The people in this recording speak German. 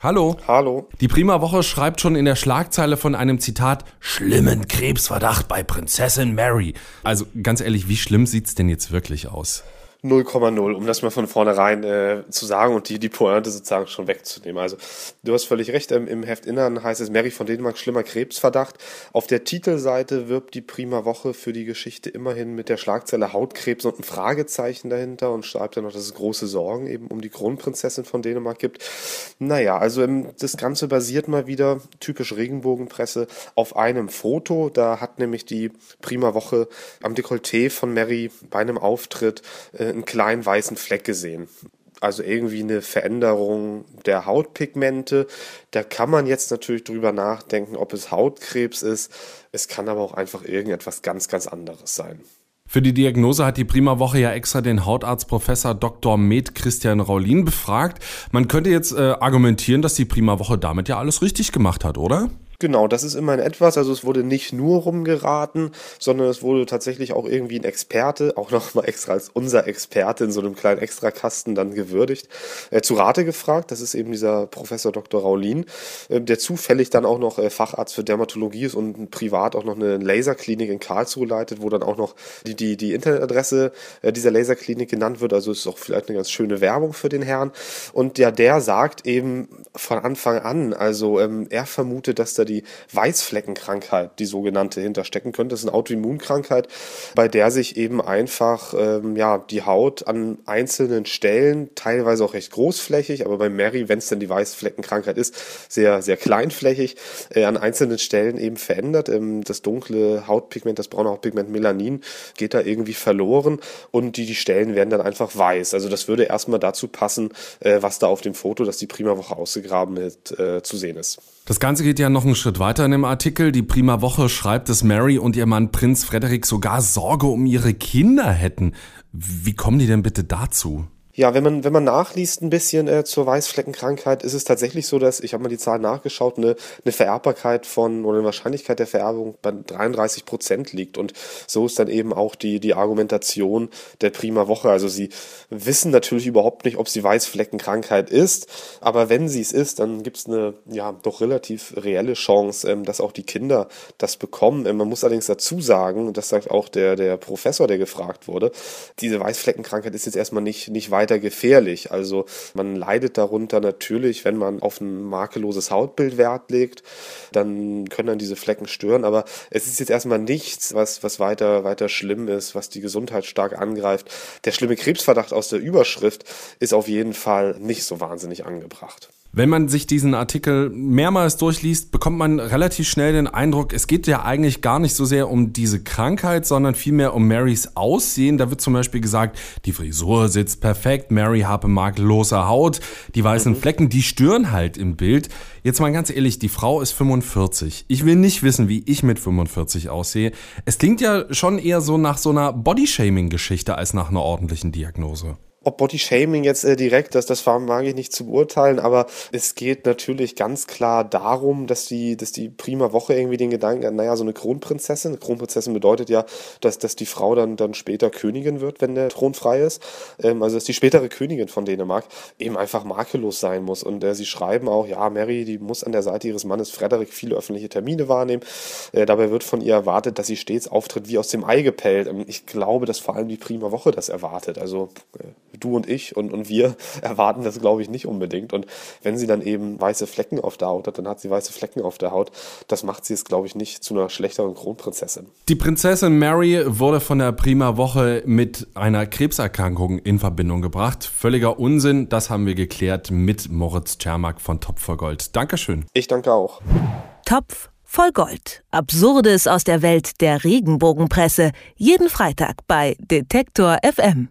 Hallo. Hallo. Die Prima Woche schreibt schon in der Schlagzeile von einem Zitat schlimmen Krebsverdacht bei Prinzessin Mary. Also ganz ehrlich, wie schlimm sieht's denn jetzt wirklich aus? 0,0, um das mal von vornherein äh, zu sagen und die, die Pointe sozusagen schon wegzunehmen. Also du hast völlig recht, ähm, im Heftinnern heißt es Mary von Dänemark schlimmer Krebsverdacht. Auf der Titelseite wirbt die Prima Woche für die Geschichte immerhin mit der Schlagzeile Hautkrebs und ein Fragezeichen dahinter und schreibt dann noch, dass es große Sorgen eben um die Kronprinzessin von Dänemark gibt. Naja, also ähm, das Ganze basiert mal wieder, typisch Regenbogenpresse, auf einem Foto. Da hat nämlich die Prima Woche am Dekolleté von Mary bei einem Auftritt äh, einen kleinen weißen Fleck gesehen. Also irgendwie eine Veränderung der Hautpigmente. Da kann man jetzt natürlich drüber nachdenken, ob es Hautkrebs ist. Es kann aber auch einfach irgendetwas ganz, ganz anderes sein. Für die Diagnose hat die Prima Woche ja extra den Hautarzt Professor Dr. Med Christian Raulin befragt. Man könnte jetzt äh, argumentieren, dass die Prima Woche damit ja alles richtig gemacht hat, oder? Genau, das ist immerhin etwas. Also es wurde nicht nur rumgeraten, sondern es wurde tatsächlich auch irgendwie ein Experte, auch nochmal extra als unser Experte in so einem kleinen Extrakasten dann gewürdigt, äh, zu Rate gefragt. Das ist eben dieser Professor Dr. Raulin, äh, der zufällig dann auch noch äh, Facharzt für Dermatologie ist und privat auch noch eine Laserklinik in Karlsruhe leitet, wo dann auch noch die, die, die Internetadresse äh, dieser Laserklinik genannt wird. Also ist auch vielleicht eine ganz schöne Werbung für den Herrn. Und ja, der sagt eben von Anfang an, also ähm, er vermutet, dass da die Weißfleckenkrankheit, die sogenannte, hinterstecken könnte. Das ist eine Autoimmunkrankheit, bei der sich eben einfach ähm, ja, die Haut an einzelnen Stellen, teilweise auch recht großflächig, aber bei Mary, wenn es denn die Weißfleckenkrankheit ist, sehr, sehr kleinflächig, äh, an einzelnen Stellen eben verändert. Ähm, das dunkle Hautpigment, das braune Hautpigment Melanin geht da irgendwie verloren und die, die Stellen werden dann einfach weiß. Also das würde erstmal dazu passen, äh, was da auf dem Foto, das die Prima Woche ausgegraben hat, äh, zu sehen ist. Das Ganze geht ja noch einen Schritt weiter in dem Artikel. Die Prima Woche schreibt, dass Mary und ihr Mann Prinz Frederik sogar Sorge um ihre Kinder hätten. Wie kommen die denn bitte dazu? Ja, wenn man, wenn man nachliest ein bisschen äh, zur Weißfleckenkrankheit, ist es tatsächlich so, dass, ich habe mal die Zahlen nachgeschaut, eine, eine Vererbbarkeit von oder eine Wahrscheinlichkeit der Vererbung bei 33 Prozent liegt. Und so ist dann eben auch die, die Argumentation der Prima Woche. Also sie wissen natürlich überhaupt nicht, ob sie Weißfleckenkrankheit ist, aber wenn sie es ist, dann gibt es eine ja doch relativ reelle Chance, ähm, dass auch die Kinder das bekommen. Ähm, man muss allerdings dazu sagen, und das sagt auch der, der Professor, der gefragt wurde, diese Weißfleckenkrankheit ist jetzt erstmal nicht, nicht weit weiter gefährlich. Also man leidet darunter natürlich, wenn man auf ein makelloses Hautbild Wert legt, dann können dann diese Flecken stören. Aber es ist jetzt erstmal nichts, was, was weiter, weiter schlimm ist, was die Gesundheit stark angreift. Der schlimme Krebsverdacht aus der Überschrift ist auf jeden Fall nicht so wahnsinnig angebracht. Wenn man sich diesen Artikel mehrmals durchliest, bekommt man relativ schnell den Eindruck, es geht ja eigentlich gar nicht so sehr um diese Krankheit, sondern vielmehr um Marys Aussehen. Da wird zum Beispiel gesagt, die Frisur sitzt perfekt, Mary habe makellose Haut, die weißen mhm. Flecken, die stören halt im Bild. Jetzt mal ganz ehrlich, die Frau ist 45. Ich will nicht wissen, wie ich mit 45 aussehe. Es klingt ja schon eher so nach so einer Bodyshaming-Geschichte als nach einer ordentlichen Diagnose ob Body Shaming jetzt äh, direkt, das, das mag ich nicht zu beurteilen, aber es geht natürlich ganz klar darum, dass die, dass die prima Woche irgendwie den Gedanken hat, naja, so eine Kronprinzessin, Kronprinzessin bedeutet ja, dass, dass die Frau dann, dann später Königin wird, wenn der Thron frei ist. Ähm, also dass die spätere Königin von Dänemark eben einfach makellos sein muss. Und äh, sie schreiben auch, ja, Mary, die muss an der Seite ihres Mannes Frederik viele öffentliche Termine wahrnehmen. Äh, dabei wird von ihr erwartet, dass sie stets auftritt wie aus dem Ei gepellt. Ähm, ich glaube, dass vor allem die prima Woche das erwartet. Also äh, du und ich und, und wir erwarten das, glaube ich, nicht unbedingt. Und wenn sie dann eben weiße Flecken auf der Haut hat, dann hat sie weiße Flecken auf der Haut. Das macht sie es, glaube ich, nicht zu einer schlechteren Kronprinzessin. Die Prinzessin Mary wurde von der Prima Woche mit einer Krebserkrankung in Verbindung gebracht. Völliger Unsinn, das haben wir geklärt mit Moritz Czermak von Topf voll Gold. Dankeschön. Ich danke auch. Topf voll Gold. Absurdes aus der Welt der Regenbogenpresse. Jeden Freitag bei Detektor FM.